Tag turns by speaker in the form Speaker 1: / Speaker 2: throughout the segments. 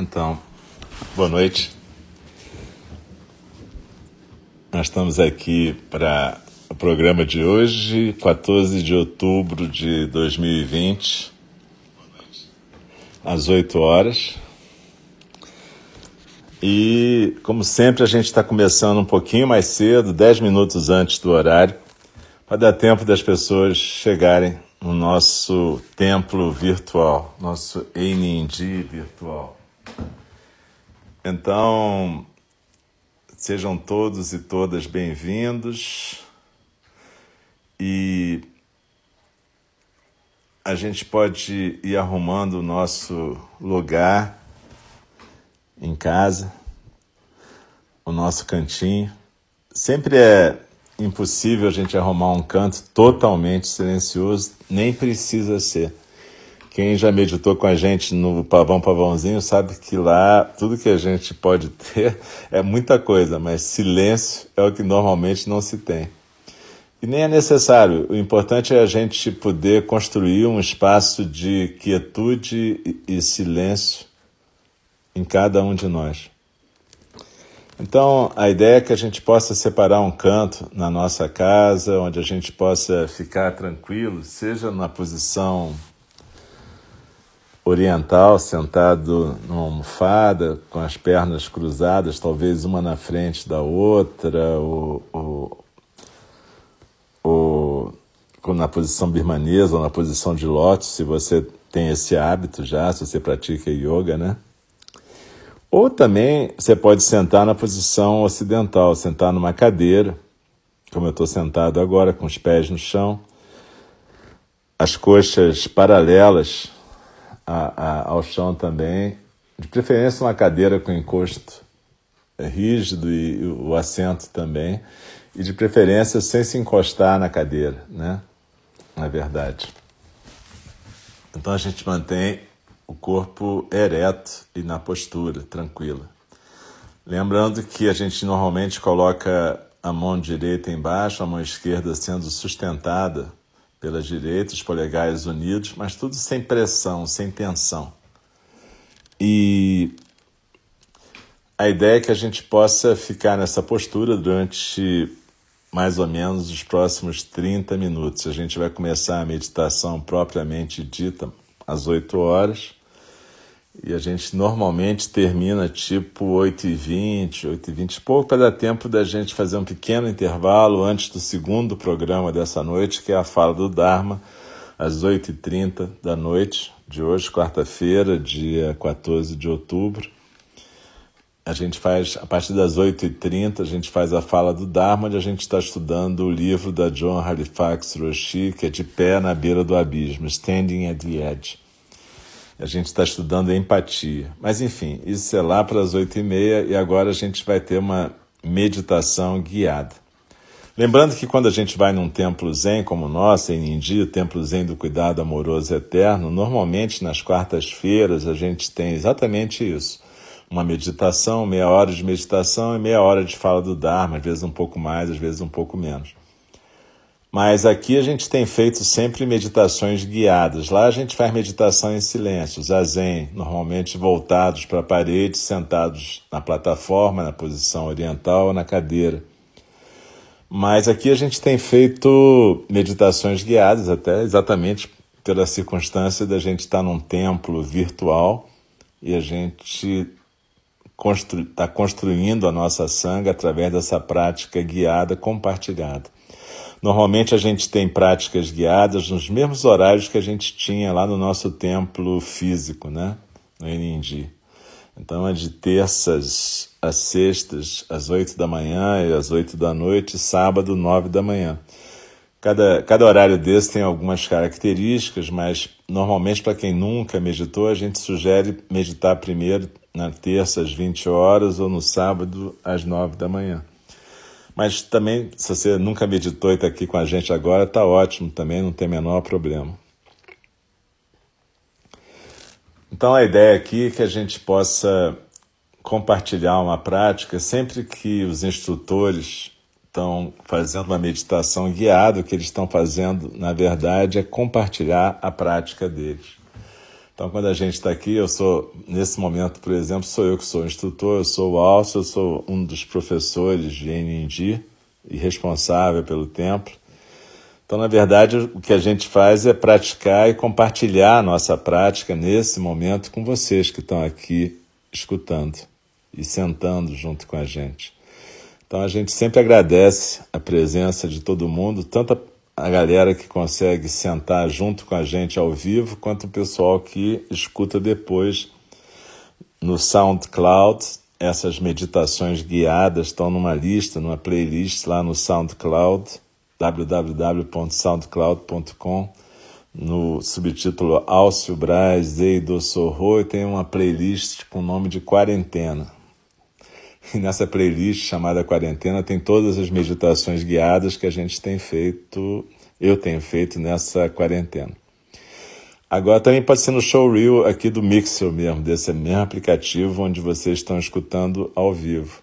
Speaker 1: Então, boa noite. Nós estamos aqui para o programa de hoje, 14 de outubro de 2020, às 8 horas. E, como sempre, a gente está começando um pouquinho mais cedo, 10 minutos antes do horário, para dar tempo das pessoas chegarem no nosso templo virtual, nosso Einindi virtual. Então, sejam todos e todas bem-vindos e a gente pode ir arrumando o nosso lugar em casa, o nosso cantinho. Sempre é impossível a gente arrumar um canto totalmente silencioso, nem precisa ser. Quem já meditou com a gente no Pavão Pavãozinho sabe que lá tudo que a gente pode ter é muita coisa, mas silêncio é o que normalmente não se tem. E nem é necessário. O importante é a gente poder construir um espaço de quietude e silêncio em cada um de nós. Então, a ideia é que a gente possa separar um canto na nossa casa, onde a gente possa ficar tranquilo, seja na posição oriental, sentado numa almofada, com as pernas cruzadas, talvez uma na frente da outra, ou, ou, ou na posição birmanesa, ou na posição de lótus, se você tem esse hábito já, se você pratica yoga, né? Ou também você pode sentar na posição ocidental, sentar numa cadeira, como eu estou sentado agora, com os pés no chão, as coxas paralelas a, a, ao chão também, de preferência uma cadeira com encosto rígido e o assento também, e de preferência sem se encostar na cadeira, né? Na verdade. Então a gente mantém o corpo ereto e na postura, tranquila. Lembrando que a gente normalmente coloca a mão direita embaixo, a mão esquerda sendo sustentada pela direita, os polegares unidos, mas tudo sem pressão, sem tensão. E a ideia é que a gente possa ficar nessa postura durante mais ou menos os próximos 30 minutos. A gente vai começar a meditação propriamente dita às 8 horas. E a gente normalmente termina tipo 8h20, 8h20 pouco, para dar tempo da gente fazer um pequeno intervalo antes do segundo programa dessa noite, que é a fala do Dharma, às 8h30 da noite de hoje, quarta-feira, dia 14 de outubro. A gente faz, a partir das 8h30, a gente faz a fala do Dharma, onde a gente está estudando o livro da John Halifax Roshi, que é De Pé na Beira do Abismo, Standing at the Edge. A gente está estudando empatia. Mas, enfim, isso é lá para as oito e meia e agora a gente vai ter uma meditação guiada. Lembrando que quando a gente vai num templo zen como o nosso, em Indi, o templo zen do cuidado amoroso eterno, normalmente nas quartas-feiras a gente tem exatamente isso. Uma meditação, meia hora de meditação e meia hora de fala do Dharma, às vezes um pouco mais, às vezes um pouco menos. Mas aqui a gente tem feito sempre meditações guiadas. Lá a gente faz meditação em silêncio, zazen, normalmente voltados para a parede, sentados na plataforma, na posição oriental ou na cadeira. Mas aqui a gente tem feito meditações guiadas, até exatamente pela circunstância da gente estar num templo virtual e a gente está constru tá construindo a nossa sanga através dessa prática guiada, compartilhada. Normalmente a gente tem práticas guiadas nos mesmos horários que a gente tinha lá no nosso templo físico, né? No Enindi. Então é de terças às sextas, às oito da manhã e às oito da noite, sábado, nove da manhã. Cada, cada horário desse tem algumas características, mas normalmente para quem nunca meditou, a gente sugere meditar primeiro na terça às 20 horas ou no sábado às nove da manhã. Mas também, se você nunca meditou e está aqui com a gente agora, está ótimo também, não tem menor problema. Então a ideia aqui é que a gente possa compartilhar uma prática sempre que os instrutores estão fazendo uma meditação guiada, o que eles estão fazendo, na verdade, é compartilhar a prática deles. Então, quando a gente está aqui, eu sou, nesse momento, por exemplo, sou eu que sou o instrutor, eu sou o Alcio, eu sou um dos professores de NND e responsável pelo templo. Então, na verdade, o que a gente faz é praticar e compartilhar a nossa prática nesse momento com vocês que estão aqui escutando e sentando junto com a gente. Então, a gente sempre agradece a presença de todo mundo, tanto a galera que consegue sentar junto com a gente ao vivo, quanto o pessoal que escuta depois no SoundCloud. Essas meditações guiadas estão numa lista, numa playlist lá no SoundCloud, www.soundcloud.com, no subtítulo Alcio Braz Eido Sorro, e tem uma playlist com o nome de Quarentena. E nessa playlist chamada Quarentena tem todas as meditações guiadas que a gente tem feito, eu tenho feito nessa quarentena. Agora também pode ser no showreel aqui do Mixer mesmo, desse mesmo aplicativo onde vocês estão escutando ao vivo.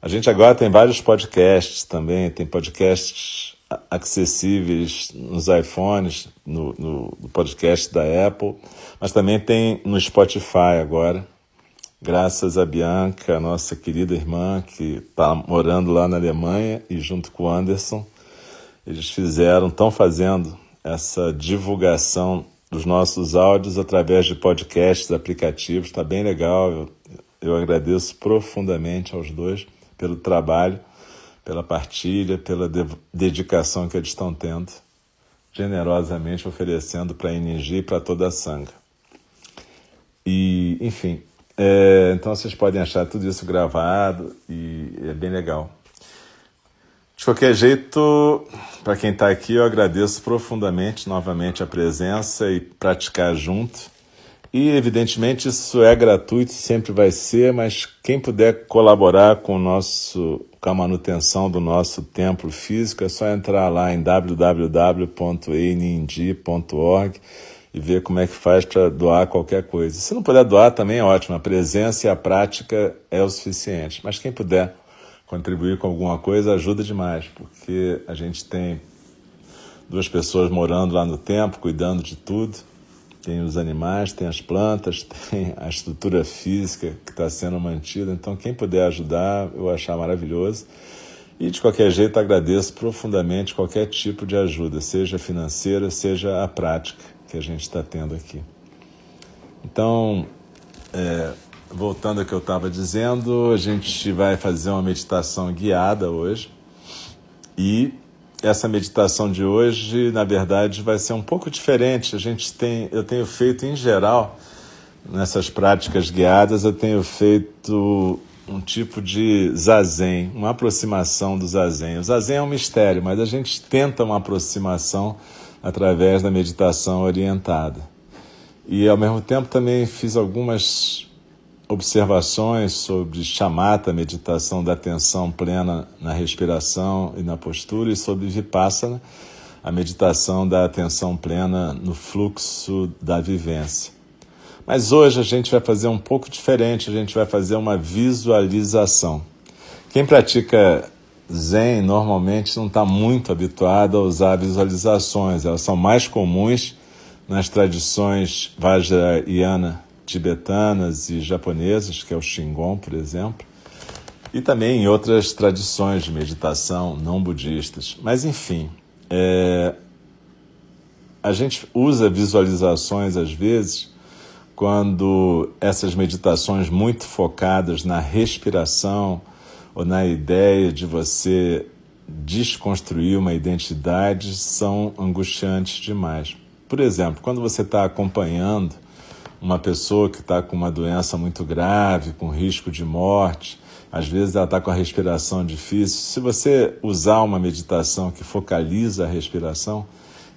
Speaker 1: A gente agora tem vários podcasts também, tem podcasts acessíveis nos iPhones, no, no, podcast da Apple, mas também tem no Spotify agora graças a Bianca, nossa querida irmã, que está morando lá na Alemanha, e junto com o Anderson, eles fizeram, estão fazendo essa divulgação dos nossos áudios através de podcasts, aplicativos, está bem legal. Eu, eu agradeço profundamente aos dois pelo trabalho, pela partilha, pela de dedicação que eles estão tendo, generosamente oferecendo para a NG e para toda a Sangha. E, enfim, é, então vocês podem achar tudo isso gravado e é bem legal. De qualquer jeito, para quem está aqui, eu agradeço profundamente novamente a presença e praticar junto. E, evidentemente, isso é gratuito, sempre vai ser, mas quem puder colaborar com, o nosso, com a manutenção do nosso templo físico, é só entrar lá em www.einindi.org e ver como é que faz para doar qualquer coisa. Se não puder doar, também é ótimo. A presença e a prática é o suficiente. Mas quem puder contribuir com alguma coisa ajuda demais, porque a gente tem duas pessoas morando lá no tempo, cuidando de tudo. Tem os animais, tem as plantas, tem a estrutura física que está sendo mantida. Então, quem puder ajudar, eu achar maravilhoso. E de qualquer jeito, agradeço profundamente qualquer tipo de ajuda, seja financeira, seja a prática que a gente está tendo aqui. Então, é, voltando ao que eu estava dizendo, a gente vai fazer uma meditação guiada hoje. E essa meditação de hoje, na verdade, vai ser um pouco diferente. A gente tem, eu tenho feito em geral nessas práticas guiadas, eu tenho feito um tipo de zazen, uma aproximação do zazen. O zazen é um mistério, mas a gente tenta uma aproximação através da meditação orientada. E ao mesmo tempo também fiz algumas observações sobre chamata, meditação da atenção plena na respiração e na postura, e sobre vipassana, a meditação da atenção plena no fluxo da vivência. Mas hoje a gente vai fazer um pouco diferente, a gente vai fazer uma visualização. Quem pratica Zen normalmente não está muito habituado a usar visualizações, elas são mais comuns nas tradições Vajrayana tibetanas e japonesas, que é o Shingon, por exemplo, e também em outras tradições de meditação não budistas. Mas, enfim, é... a gente usa visualizações às vezes quando essas meditações muito focadas na respiração ou na ideia de você desconstruir uma identidade são angustiantes demais. Por exemplo, quando você está acompanhando uma pessoa que está com uma doença muito grave, com risco de morte, às vezes ela está com a respiração difícil. Se você usar uma meditação que focaliza a respiração,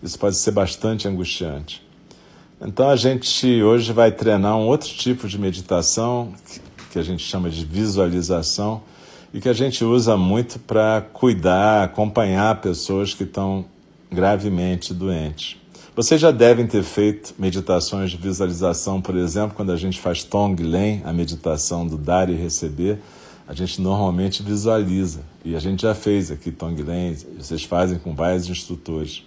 Speaker 1: isso pode ser bastante angustiante. Então a gente hoje vai treinar um outro tipo de meditação que a gente chama de visualização e que a gente usa muito para cuidar, acompanhar pessoas que estão gravemente doentes. Vocês já devem ter feito meditações de visualização, por exemplo, quando a gente faz Tonglen, a meditação do dar e receber, a gente normalmente visualiza. E a gente já fez aqui Tonglen, vocês fazem com vários instrutores.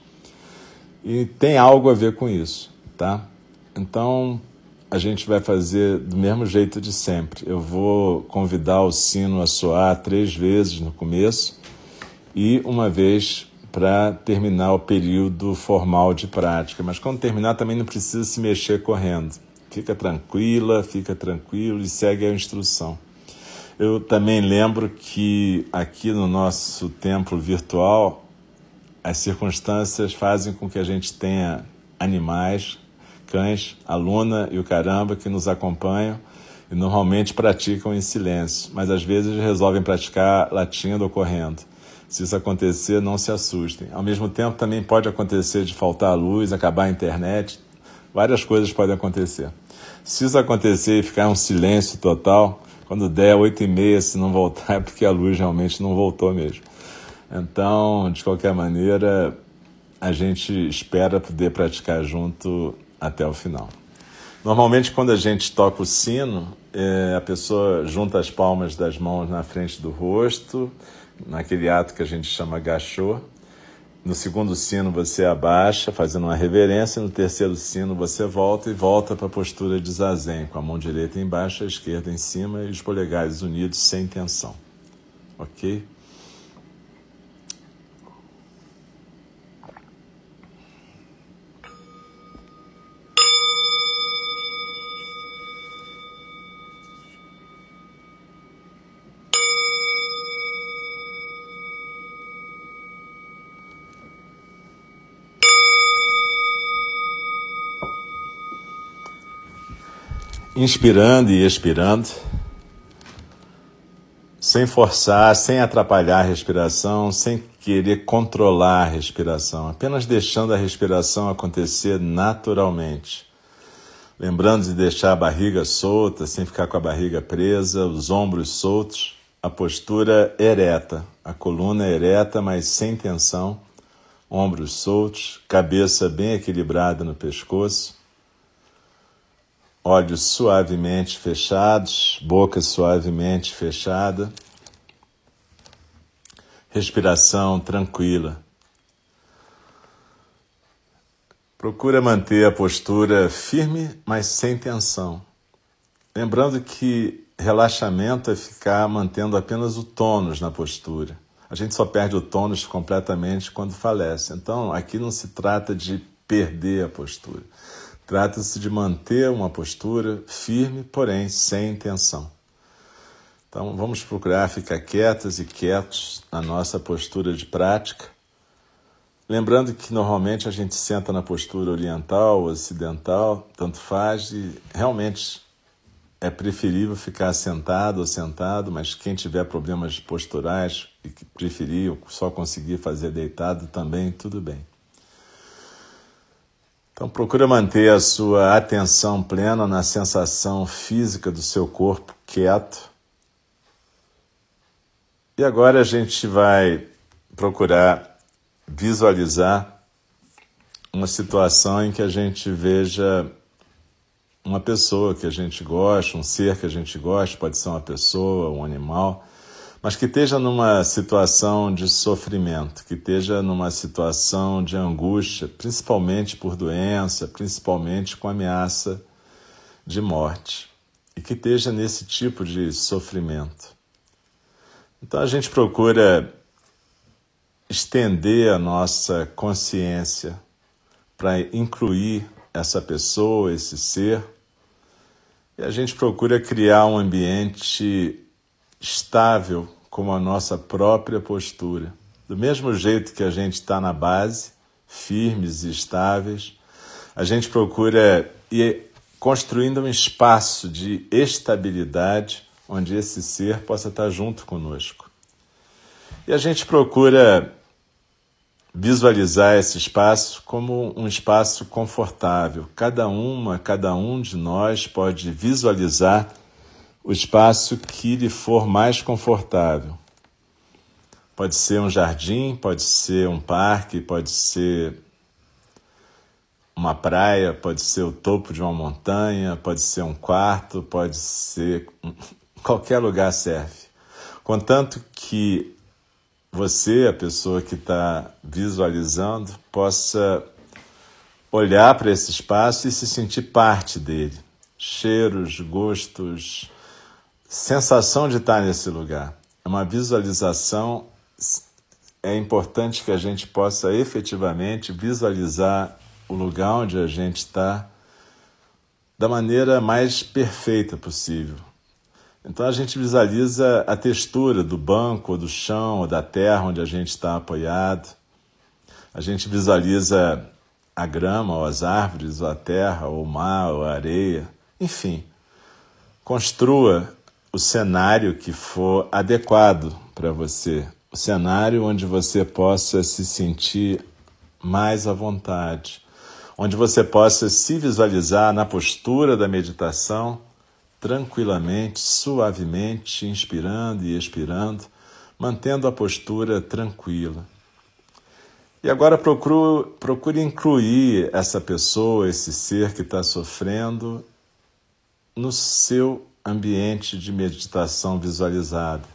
Speaker 1: E tem algo a ver com isso, tá? Então, a gente vai fazer do mesmo jeito de sempre. Eu vou convidar o sino a soar três vezes no começo e uma vez para terminar o período formal de prática. Mas quando terminar, também não precisa se mexer correndo. Fica tranquila, fica tranquilo e segue a instrução. Eu também lembro que aqui no nosso templo virtual, as circunstâncias fazem com que a gente tenha animais, cães, a Luna e o Caramba que nos acompanham e normalmente praticam em silêncio, mas às vezes resolvem praticar latindo ou correndo. Se isso acontecer, não se assustem. Ao mesmo tempo, também pode acontecer de faltar a luz, acabar a internet, várias coisas podem acontecer. Se isso acontecer e ficar um silêncio total, quando der oito e meia, se não voltar, é porque a luz realmente não voltou mesmo. Então, de qualquer maneira, a gente espera poder praticar junto até o final. Normalmente, quando a gente toca o sino, é, a pessoa junta as palmas das mãos na frente do rosto, naquele ato que a gente chama gachô. No segundo sino você abaixa, fazendo uma reverência. No terceiro sino você volta e volta para a postura de zazen, com a mão direita embaixo, a esquerda em cima e os polegares unidos sem tensão. Ok? Inspirando e expirando, sem forçar, sem atrapalhar a respiração, sem querer controlar a respiração, apenas deixando a respiração acontecer naturalmente. Lembrando de deixar a barriga solta, sem ficar com a barriga presa, os ombros soltos, a postura ereta, a coluna ereta, mas sem tensão, ombros soltos, cabeça bem equilibrada no pescoço olhos suavemente fechados, boca suavemente fechada, respiração tranquila. Procura manter a postura firme, mas sem tensão. Lembrando que relaxamento é ficar mantendo apenas o tônus na postura. A gente só perde o tônus completamente quando falece. Então, aqui não se trata de perder a postura. Trata-se de manter uma postura firme, porém sem tensão. Então vamos procurar ficar quietas e quietos na nossa postura de prática. Lembrando que normalmente a gente senta na postura oriental ocidental, tanto faz, e realmente é preferível ficar sentado ou sentado, mas quem tiver problemas posturais e que preferir só conseguir fazer deitado também, tudo bem. Então, procura manter a sua atenção plena na sensação física do seu corpo quieto. E agora a gente vai procurar visualizar uma situação em que a gente veja uma pessoa que a gente gosta, um ser que a gente gosta, pode ser uma pessoa, um animal mas que esteja numa situação de sofrimento, que esteja numa situação de angústia, principalmente por doença, principalmente com ameaça de morte, e que esteja nesse tipo de sofrimento. Então a gente procura estender a nossa consciência para incluir essa pessoa, esse ser, e a gente procura criar um ambiente estável como a nossa própria postura. Do mesmo jeito que a gente está na base, firmes e estáveis, a gente procura ir construindo um espaço de estabilidade onde esse ser possa estar junto conosco. E a gente procura visualizar esse espaço como um espaço confortável. Cada uma, cada um de nós pode visualizar o espaço que lhe for mais confortável. Pode ser um jardim, pode ser um parque, pode ser uma praia, pode ser o topo de uma montanha, pode ser um quarto, pode ser. qualquer lugar serve. Contanto que você, a pessoa que está visualizando, possa olhar para esse espaço e se sentir parte dele cheiros, gostos, sensação de estar nesse lugar. É uma visualização. É importante que a gente possa efetivamente visualizar o lugar onde a gente está da maneira mais perfeita possível. Então a gente visualiza a textura do banco, ou do chão, ou da terra onde a gente está apoiado. A gente visualiza a grama, ou as árvores, ou a terra, ou o mar, ou a areia, enfim. Construa o cenário que for adequado para você, o cenário onde você possa se sentir mais à vontade, onde você possa se visualizar na postura da meditação, tranquilamente, suavemente, inspirando e expirando, mantendo a postura tranquila. E agora procure, procure incluir essa pessoa, esse ser que está sofrendo, no seu ambiente de meditação visualizado.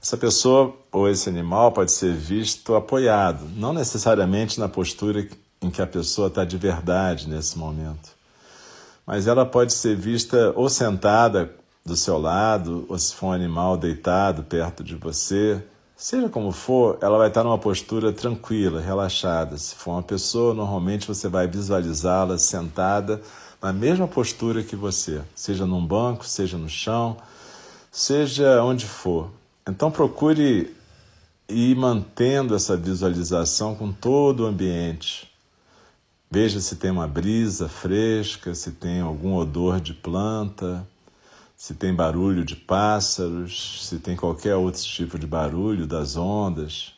Speaker 1: Essa pessoa ou esse animal pode ser visto apoiado, não necessariamente na postura em que a pessoa está de verdade nesse momento, mas ela pode ser vista ou sentada do seu lado, ou se for um animal deitado perto de você. Seja como for, ela vai estar numa postura tranquila, relaxada. Se for uma pessoa, normalmente você vai visualizá-la sentada na mesma postura que você, seja num banco, seja no chão, seja onde for. Então procure ir mantendo essa visualização com todo o ambiente. Veja se tem uma brisa fresca, se tem algum odor de planta, se tem barulho de pássaros, se tem qualquer outro tipo de barulho das ondas.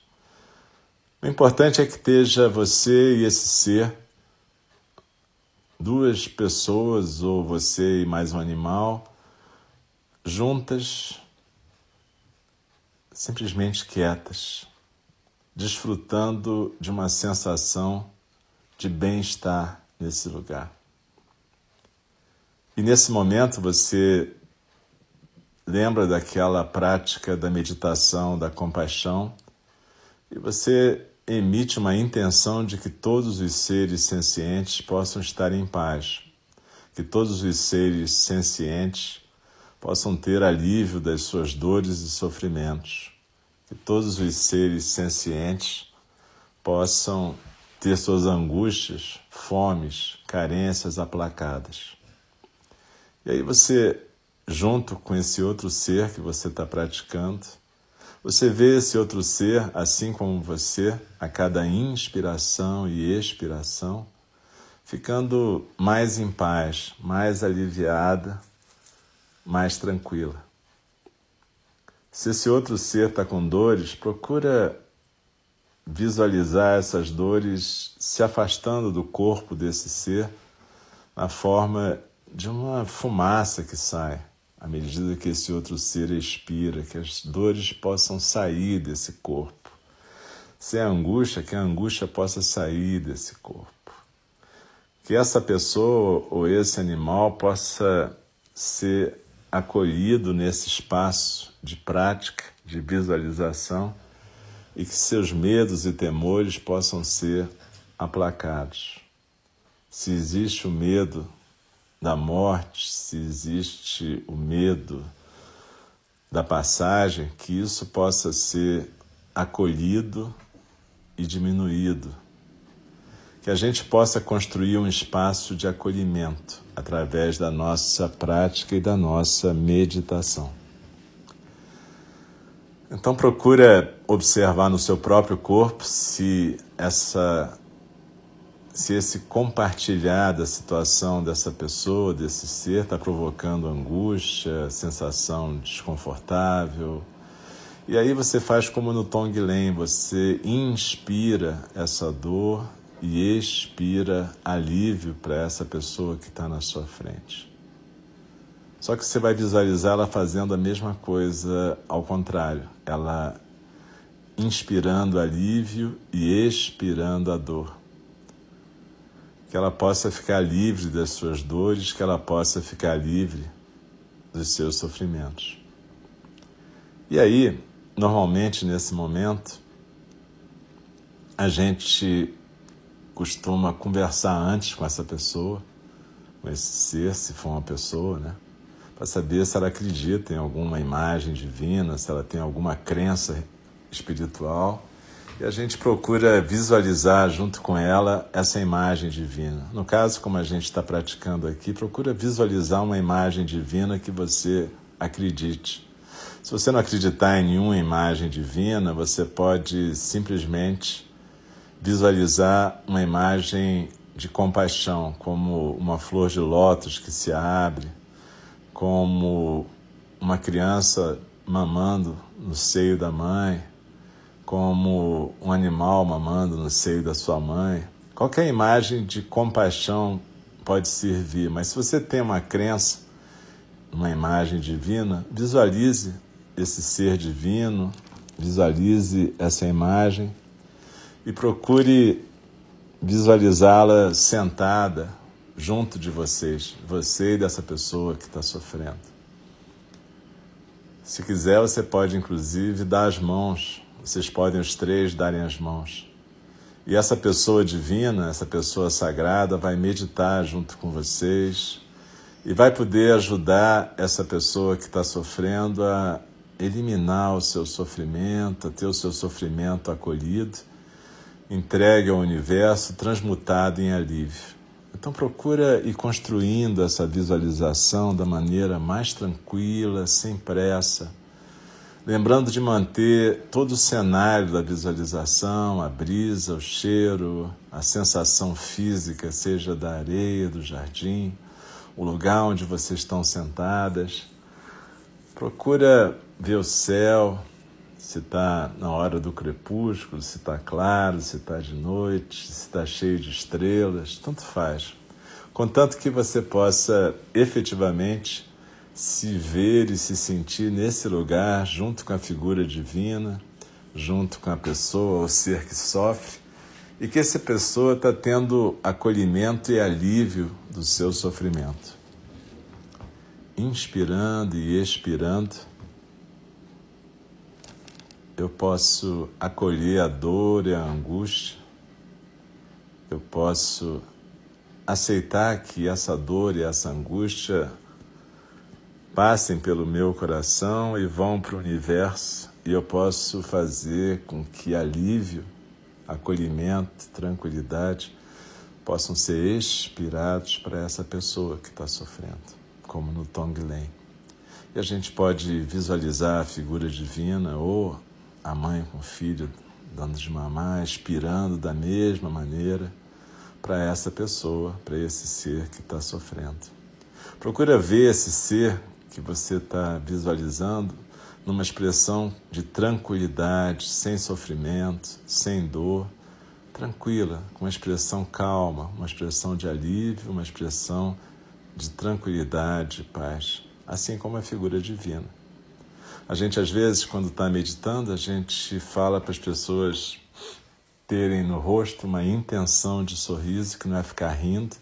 Speaker 1: O importante é que esteja você e esse ser duas pessoas, ou você e mais um animal, juntas, simplesmente quietas, desfrutando de uma sensação de bem-estar nesse lugar. E nesse momento você lembra daquela prática da meditação, da compaixão, e você emite uma intenção de que todos os seres sencientes possam estar em paz, que todos os seres sencientes possam ter alívio das suas dores e sofrimentos, que todos os seres sencientes possam ter suas angústias, fomes, carências aplacadas. E aí você, junto com esse outro ser que você está praticando, você vê esse outro ser, assim como você, a cada inspiração e expiração, ficando mais em paz, mais aliviada, mais tranquila. Se esse outro ser está com dores, procura visualizar essas dores se afastando do corpo desse ser na forma de uma fumaça que sai à medida que esse outro ser expira, que as dores possam sair desse corpo. Se é angústia, que a angústia possa sair desse corpo. Que essa pessoa ou esse animal possa ser acolhido nesse espaço de prática, de visualização, e que seus medos e temores possam ser aplacados. Se existe o medo da morte, se existe o medo da passagem, que isso possa ser acolhido e diminuído. Que a gente possa construir um espaço de acolhimento através da nossa prática e da nossa meditação. Então procura observar no seu próprio corpo se essa se esse compartilhar da situação dessa pessoa, desse ser, está provocando angústia, sensação desconfortável. E aí você faz como no Tonglen, você inspira essa dor e expira alívio para essa pessoa que está na sua frente. Só que você vai visualizar ela fazendo a mesma coisa ao contrário, ela inspirando alívio e expirando a dor que ela possa ficar livre das suas dores, que ela possa ficar livre dos seus sofrimentos. E aí, normalmente nesse momento, a gente costuma conversar antes com essa pessoa, com esse ser, se for uma pessoa, né? Para saber se ela acredita em alguma imagem divina, se ela tem alguma crença espiritual. E a gente procura visualizar junto com ela essa imagem divina. No caso, como a gente está praticando aqui, procura visualizar uma imagem divina que você acredite. Se você não acreditar em nenhuma imagem divina, você pode simplesmente visualizar uma imagem de compaixão, como uma flor de lótus que se abre, como uma criança mamando no seio da mãe, como um animal mamando no seio da sua mãe. Qualquer imagem de compaixão pode servir, mas se você tem uma crença, uma imagem divina, visualize esse ser divino, visualize essa imagem e procure visualizá-la sentada junto de vocês, você e dessa pessoa que está sofrendo. Se quiser, você pode inclusive dar as mãos, vocês podem os três darem as mãos. E essa pessoa divina, essa pessoa sagrada, vai meditar junto com vocês e vai poder ajudar essa pessoa que está sofrendo a eliminar o seu sofrimento, a ter o seu sofrimento acolhido entregue ao universo, transmutado em alívio. Então procura ir construindo essa visualização da maneira mais tranquila, sem pressa, lembrando de manter todo o cenário da visualização, a brisa, o cheiro, a sensação física, seja da areia, do jardim, o lugar onde vocês estão sentadas. Procura ver o céu, se está na hora do crepúsculo, se está claro, se está de noite, se está cheio de estrelas, tanto faz. Contanto que você possa efetivamente se ver e se sentir nesse lugar, junto com a figura divina, junto com a pessoa ou ser que sofre, e que essa pessoa está tendo acolhimento e alívio do seu sofrimento. Inspirando e expirando eu posso acolher a dor e a angústia, eu posso aceitar que essa dor e essa angústia passem pelo meu coração e vão para o universo, e eu posso fazer com que alívio, acolhimento, tranquilidade possam ser expirados para essa pessoa que está sofrendo, como no Tonglen. E a gente pode visualizar a figura divina ou a mãe com o filho dando de mamar, expirando da mesma maneira para essa pessoa, para esse ser que está sofrendo. Procura ver esse ser que você está visualizando numa expressão de tranquilidade, sem sofrimento, sem dor, tranquila, com uma expressão calma, uma expressão de alívio, uma expressão de tranquilidade, paz, assim como a figura divina. A gente, às vezes, quando está meditando, a gente fala para as pessoas terem no rosto uma intenção de sorriso, que não é ficar rindo,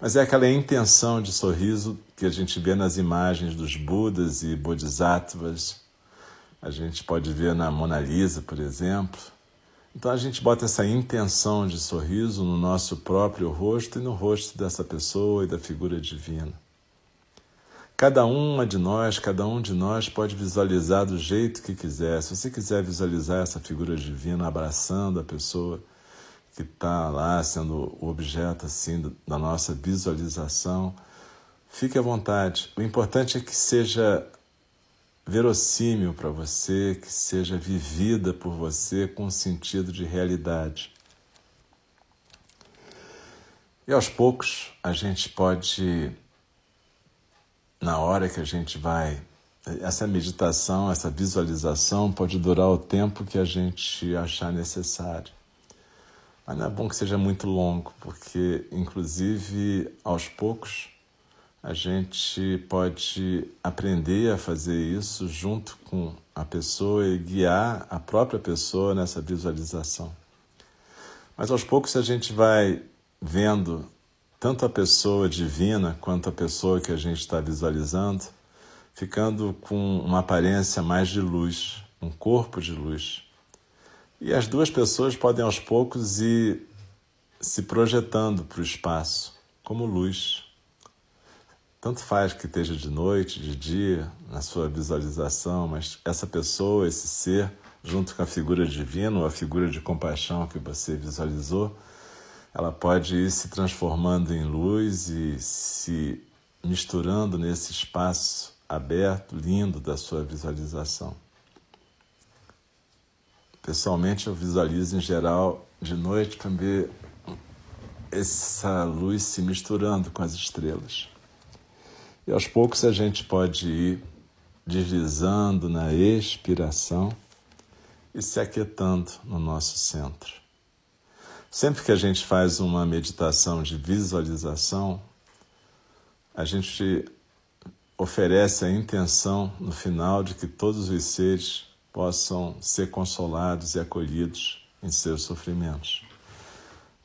Speaker 1: mas é aquela intenção de sorriso que a gente vê nas imagens dos Budas e Bodhisattvas. A gente pode ver na Mona Lisa, por exemplo. Então a gente bota essa intenção de sorriso no nosso próprio rosto e no rosto dessa pessoa e da figura divina. Cada uma de nós, cada um de nós pode visualizar do jeito que quiser. Se você quiser visualizar essa figura divina abraçando a pessoa que está lá sendo o objeto assim da nossa visualização, fique à vontade. O importante é que seja verossímil para você, que seja vivida por você com sentido de realidade. E aos poucos a gente pode na hora que a gente vai. Essa meditação, essa visualização pode durar o tempo que a gente achar necessário. Mas não é bom que seja muito longo, porque, inclusive, aos poucos, a gente pode aprender a fazer isso junto com a pessoa e guiar a própria pessoa nessa visualização. Mas aos poucos a gente vai vendo tanto a pessoa divina quanto a pessoa que a gente está visualizando, ficando com uma aparência mais de luz, um corpo de luz. E as duas pessoas podem aos poucos ir se projetando para o espaço como luz, tanto faz que esteja de noite, de dia, na sua visualização, mas essa pessoa, esse ser, junto com a figura divina, ou a figura de compaixão que você visualizou, ela pode ir se transformando em luz e se misturando nesse espaço aberto, lindo da sua visualização. Pessoalmente, eu visualizo em geral de noite para ver essa luz se misturando com as estrelas. E aos poucos a gente pode ir deslizando na expiração e se aquietando no nosso centro. Sempre que a gente faz uma meditação de visualização, a gente oferece a intenção no final de que todos os seres possam ser consolados e acolhidos em seus sofrimentos.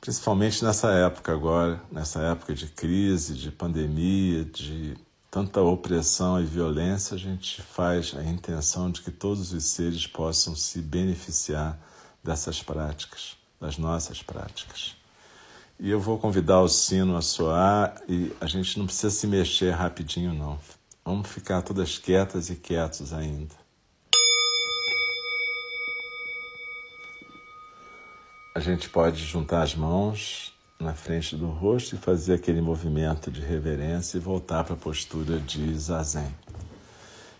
Speaker 1: Principalmente nessa época agora, nessa época de crise, de pandemia, de tanta opressão e violência, a gente faz a intenção de que todos os seres possam se beneficiar dessas práticas, das nossas práticas. E eu vou convidar o sino a soar e a gente não precisa se mexer rapidinho, não. Vamos ficar todas quietas e quietos ainda. A gente pode juntar as mãos na frente do rosto e fazer aquele movimento de reverência e voltar para a postura de zazen.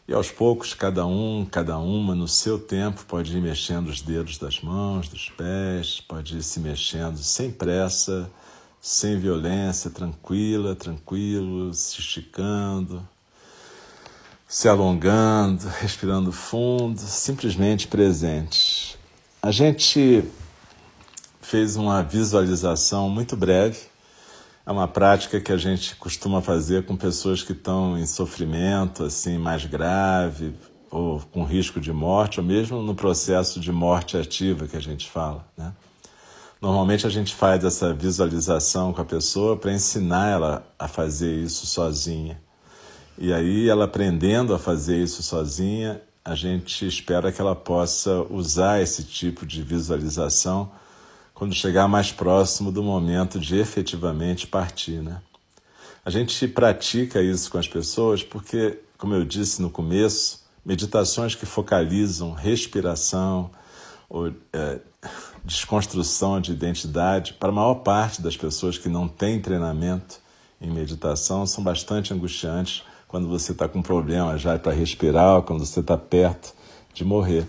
Speaker 1: E aos poucos, cada um, cada uma, no seu tempo, pode ir mexendo os dedos das mãos, dos pés, pode ir se mexendo sem pressa, sem violência, tranquila, tranquilo, se esticando, se alongando, respirando fundo, simplesmente presente. A gente fez uma visualização muito breve. É uma prática que a gente costuma fazer com pessoas que estão em sofrimento assim mais grave ou com risco de morte, ou mesmo no processo de morte ativa que a gente fala, né? Normalmente a gente faz essa visualização com a pessoa para ensinar ela a fazer isso sozinha. E aí, ela aprendendo a fazer isso sozinha, a gente espera que ela possa usar esse tipo de visualização quando chegar mais próximo do momento de efetivamente partir, né? A gente pratica isso com as pessoas porque, como eu disse no começo, meditações que focalizam respiração ou é, desconstrução de identidade, para a maior parte das pessoas que não têm treinamento em meditação, são bastante angustiantes quando você está com problema já para respirar, quando você está perto de morrer.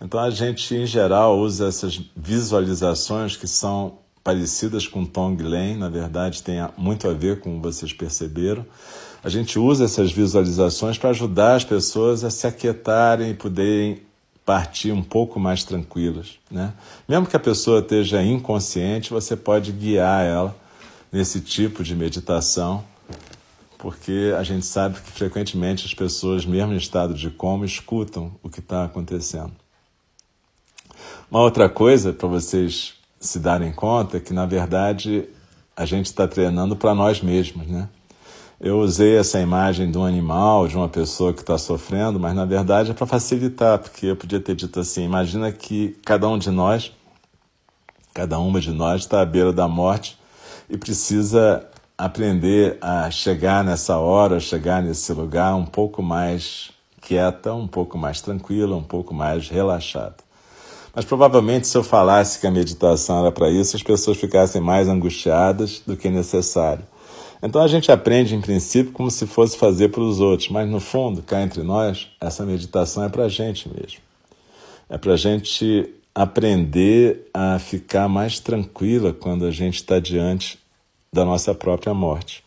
Speaker 1: Então a gente, em geral, usa essas visualizações que são parecidas com Tonglen, na verdade tem muito a ver com vocês perceberam. A gente usa essas visualizações para ajudar as pessoas a se aquietarem e poderem partir um pouco mais tranquilas, né? Mesmo que a pessoa esteja inconsciente, você pode guiar ela nesse tipo de meditação, porque a gente sabe que frequentemente as pessoas, mesmo em estado de coma, escutam o que está acontecendo. Uma outra coisa para vocês se darem conta é que, na verdade, a gente está treinando para nós mesmos, né? Eu usei essa imagem de um animal, de uma pessoa que está sofrendo, mas na verdade é para facilitar, porque eu podia ter dito assim: imagina que cada um de nós, cada uma de nós está à beira da morte e precisa aprender a chegar nessa hora, chegar nesse lugar um pouco mais quieta, um pouco mais tranquila, um pouco mais relaxada. Mas provavelmente, se eu falasse que a meditação era para isso, as pessoas ficassem mais angustiadas do que necessário. Então a gente aprende, em princípio, como se fosse fazer para os outros, mas no fundo, cá entre nós, essa meditação é para a gente mesmo. É para a gente aprender a ficar mais tranquila quando a gente está diante da nossa própria morte.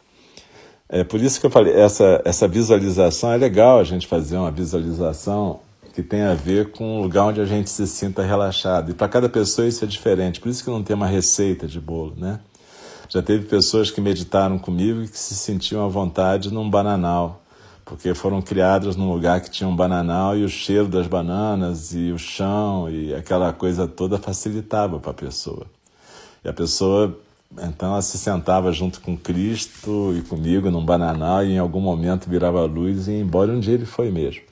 Speaker 1: É por isso que eu falei, essa, essa visualização é legal a gente fazer uma visualização que tem a ver com o lugar onde a gente se sinta relaxado. E para cada pessoa isso é diferente, por isso que não tem uma receita de bolo, né? Já teve pessoas que meditaram comigo e que se sentiam à vontade num bananal, porque foram criadas num lugar que tinha um bananal e o cheiro das bananas e o chão e aquela coisa toda facilitava para a pessoa. E a pessoa, então, ela se sentava junto com Cristo e comigo num bananal e em algum momento virava a luz e ia embora. Um dia ele foi mesmo.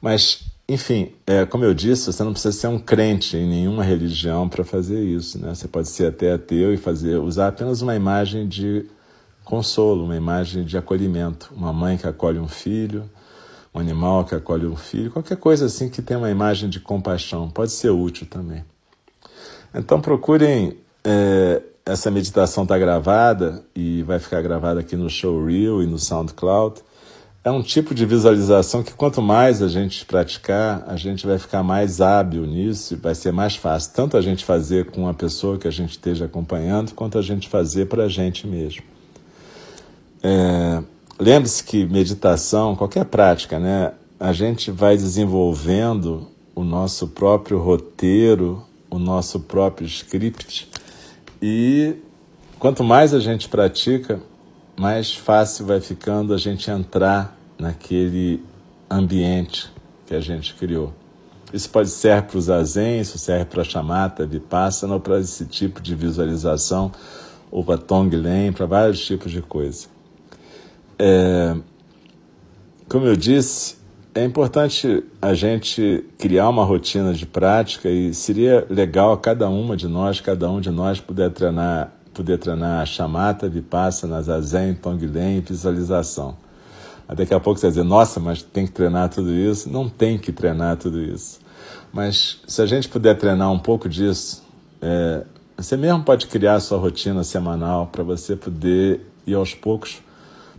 Speaker 1: Mas, enfim, é, como eu disse, você não precisa ser um crente em nenhuma religião para fazer isso. Né? Você pode ser até ateu e fazer, usar apenas uma imagem de consolo, uma imagem de acolhimento. Uma mãe que acolhe um filho, um animal que acolhe um filho, qualquer coisa assim que tenha uma imagem de compaixão, pode ser útil também. Então procurem, é, essa meditação está gravada e vai ficar gravada aqui no Showreel e no SoundCloud. É um tipo de visualização que quanto mais a gente praticar, a gente vai ficar mais hábil nisso e vai ser mais fácil. Tanto a gente fazer com a pessoa que a gente esteja acompanhando, quanto a gente fazer para a gente mesmo. É, Lembre-se que meditação, qualquer prática, né, a gente vai desenvolvendo o nosso próprio roteiro, o nosso próprio script e quanto mais a gente pratica, mais fácil vai ficando a gente entrar naquele ambiente que a gente criou. Isso pode ser para o zazen, isso serve para a chamata, vipassana ou para esse tipo de visualização, ou para tonglen, para vários tipos de coisa. É, como eu disse, é importante a gente criar uma rotina de prática e seria legal a cada uma de nós, cada um de nós puder treinar, poder treinar a chamata, vipassana, zazen, tonglen visualização. Daqui a pouco você vai dizer, nossa, mas tem que treinar tudo isso? Não tem que treinar tudo isso. Mas se a gente puder treinar um pouco disso, é, você mesmo pode criar a sua rotina semanal para você poder ir aos poucos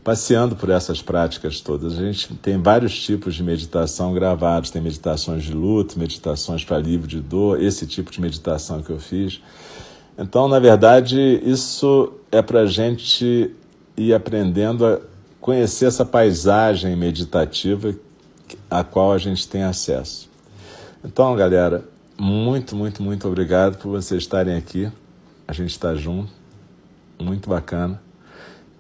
Speaker 1: passeando por essas práticas todas. A gente tem vários tipos de meditação gravados, tem meditações de luto, meditações para livro de dor, esse tipo de meditação que eu fiz. Então, na verdade, isso é para a gente ir aprendendo a conhecer essa paisagem meditativa a qual a gente tem acesso. Então, galera, muito, muito, muito obrigado por vocês estarem aqui. A gente está junto, muito bacana.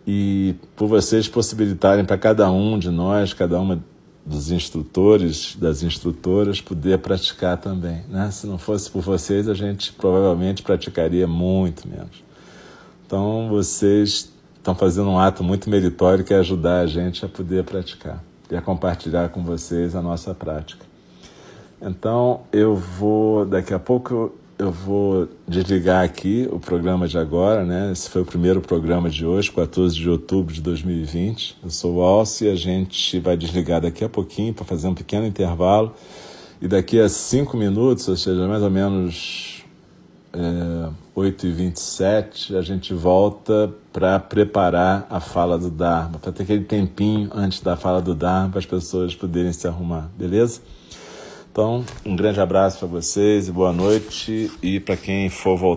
Speaker 1: E por vocês possibilitarem para cada um de nós, cada uma dos instrutores, das instrutoras, poder praticar também. Né? Se não fosse por vocês, a gente provavelmente praticaria muito menos. Então, vocês estão fazendo um ato muito meritório que é ajudar a gente a poder praticar e a compartilhar com vocês a nossa prática. Então, eu vou, daqui a pouco, eu vou desligar aqui o programa de agora, né? Esse foi o primeiro programa de hoje, 14 de outubro de 2020. Eu sou o Alce e a gente vai desligar daqui a pouquinho para fazer um pequeno intervalo. E daqui a cinco minutos, ou seja, mais ou menos é, 8h27, a gente volta para preparar a fala do Dharma, para ter aquele tempinho antes da fala do Dharma para as pessoas poderem se arrumar, beleza? Então, um grande abraço para vocês e boa noite. E para quem for voltar,